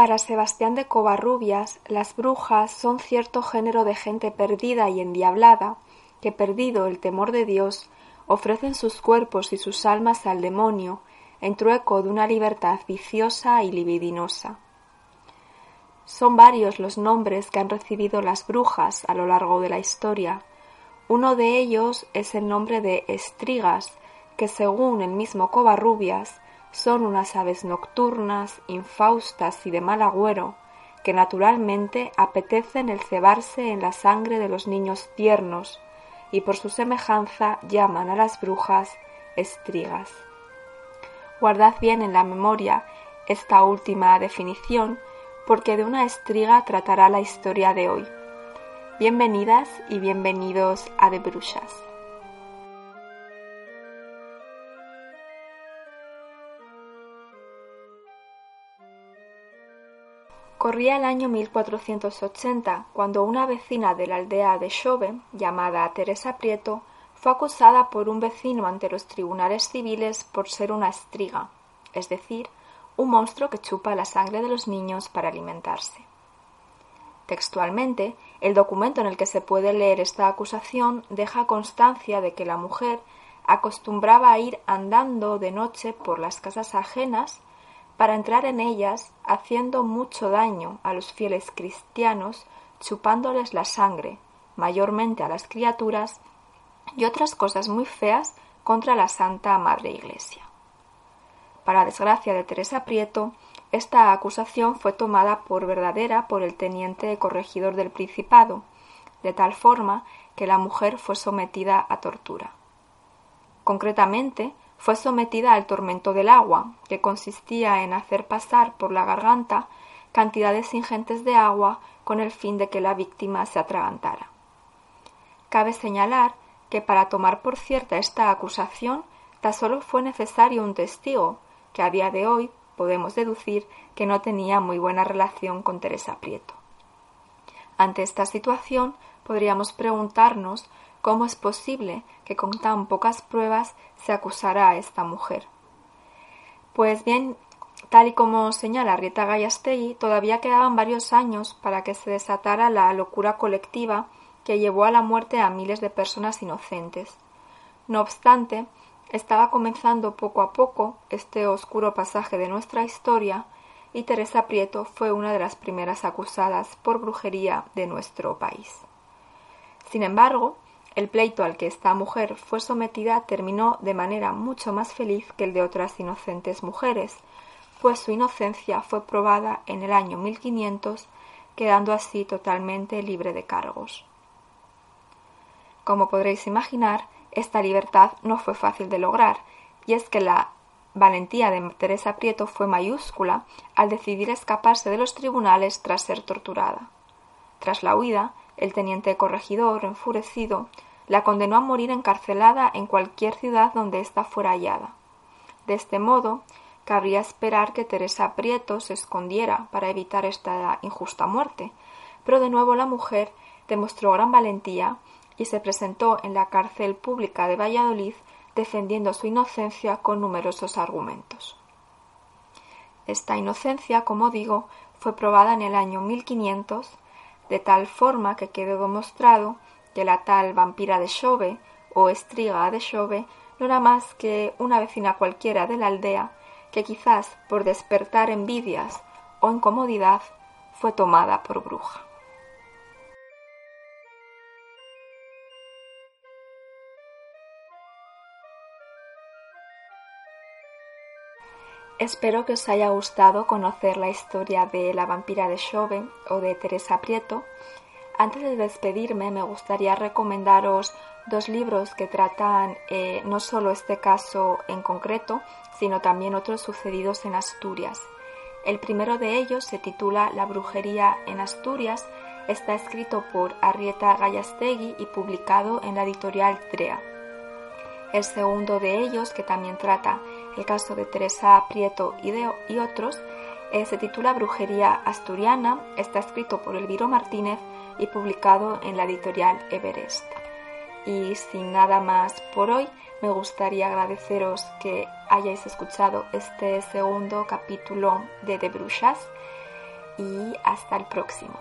Para Sebastián de Covarrubias, las brujas son cierto género de gente perdida y endiablada, que perdido el temor de Dios, ofrecen sus cuerpos y sus almas al demonio en trueco de una libertad viciosa y libidinosa. Son varios los nombres que han recibido las brujas a lo largo de la historia. Uno de ellos es el nombre de estrigas, que según el mismo Covarrubias son unas aves nocturnas, infaustas y de mal agüero, que naturalmente apetecen el cebarse en la sangre de los niños tiernos, y por su semejanza llaman a las brujas estrigas. Guardad bien en la memoria esta última definición, porque de una estriga tratará la historia de hoy. Bienvenidas y bienvenidos a De Brujas. Corría el año 1480 cuando una vecina de la aldea de Xove, llamada Teresa Prieto, fue acusada por un vecino ante los tribunales civiles por ser una estriga, es decir, un monstruo que chupa la sangre de los niños para alimentarse. Textualmente, el documento en el que se puede leer esta acusación deja constancia de que la mujer acostumbraba a ir andando de noche por las casas ajenas para entrar en ellas haciendo mucho daño a los fieles cristianos, chupándoles la sangre, mayormente a las criaturas, y otras cosas muy feas contra la Santa Madre Iglesia. Para desgracia de Teresa Prieto, esta acusación fue tomada por verdadera por el teniente corregidor del Principado, de tal forma que la mujer fue sometida a tortura. Concretamente, fue sometida al tormento del agua, que consistía en hacer pasar por la garganta cantidades ingentes de agua con el fin de que la víctima se atragantara. Cabe señalar que para tomar por cierta esta acusación tan solo fue necesario un testigo, que a día de hoy podemos deducir que no tenía muy buena relación con Teresa Prieto. Ante esta situación podríamos preguntarnos cómo es posible que con tan pocas pruebas se acusara a esta mujer. Pues bien, tal y como señala Rieta Gallastegui, todavía quedaban varios años para que se desatara la locura colectiva que llevó a la muerte a miles de personas inocentes. No obstante, estaba comenzando poco a poco este oscuro pasaje de nuestra historia y Teresa Prieto fue una de las primeras acusadas por brujería de nuestro país. Sin embargo, el pleito al que esta mujer fue sometida terminó de manera mucho más feliz que el de otras inocentes mujeres, pues su inocencia fue probada en el año 1500, quedando así totalmente libre de cargos. Como podréis imaginar, esta libertad no fue fácil de lograr, y es que la valentía de Teresa Prieto fue mayúscula al decidir escaparse de los tribunales tras ser torturada. Tras la huida, el teniente corregidor, enfurecido, la condenó a morir encarcelada en cualquier ciudad donde ésta fuera hallada. De este modo, cabría esperar que Teresa Prieto se escondiera para evitar esta injusta muerte, pero de nuevo la mujer demostró gran valentía y se presentó en la cárcel pública de Valladolid defendiendo su inocencia con numerosos argumentos. Esta inocencia, como digo, fue probada en el año 1500 de tal forma que quedó demostrado que la tal vampira de Xove o estriga de Xove no era más que una vecina cualquiera de la aldea que quizás por despertar envidias o incomodidad fue tomada por bruja. Espero que os haya gustado conocer la historia de la vampira de Xove o de Teresa Prieto. Antes de despedirme me gustaría recomendaros dos libros que tratan eh, no solo este caso en concreto, sino también otros sucedidos en Asturias. El primero de ellos se titula La brujería en Asturias, está escrito por Arrieta Gallastegui y publicado en la editorial Trea. El segundo de ellos, que también trata el caso de Teresa Prieto y, y otros, eh, se titula Brujería Asturiana, está escrito por Elviro Martínez y publicado en la editorial Everest. Y sin nada más por hoy, me gustaría agradeceros que hayáis escuchado este segundo capítulo de De Brujas. y hasta el próximo.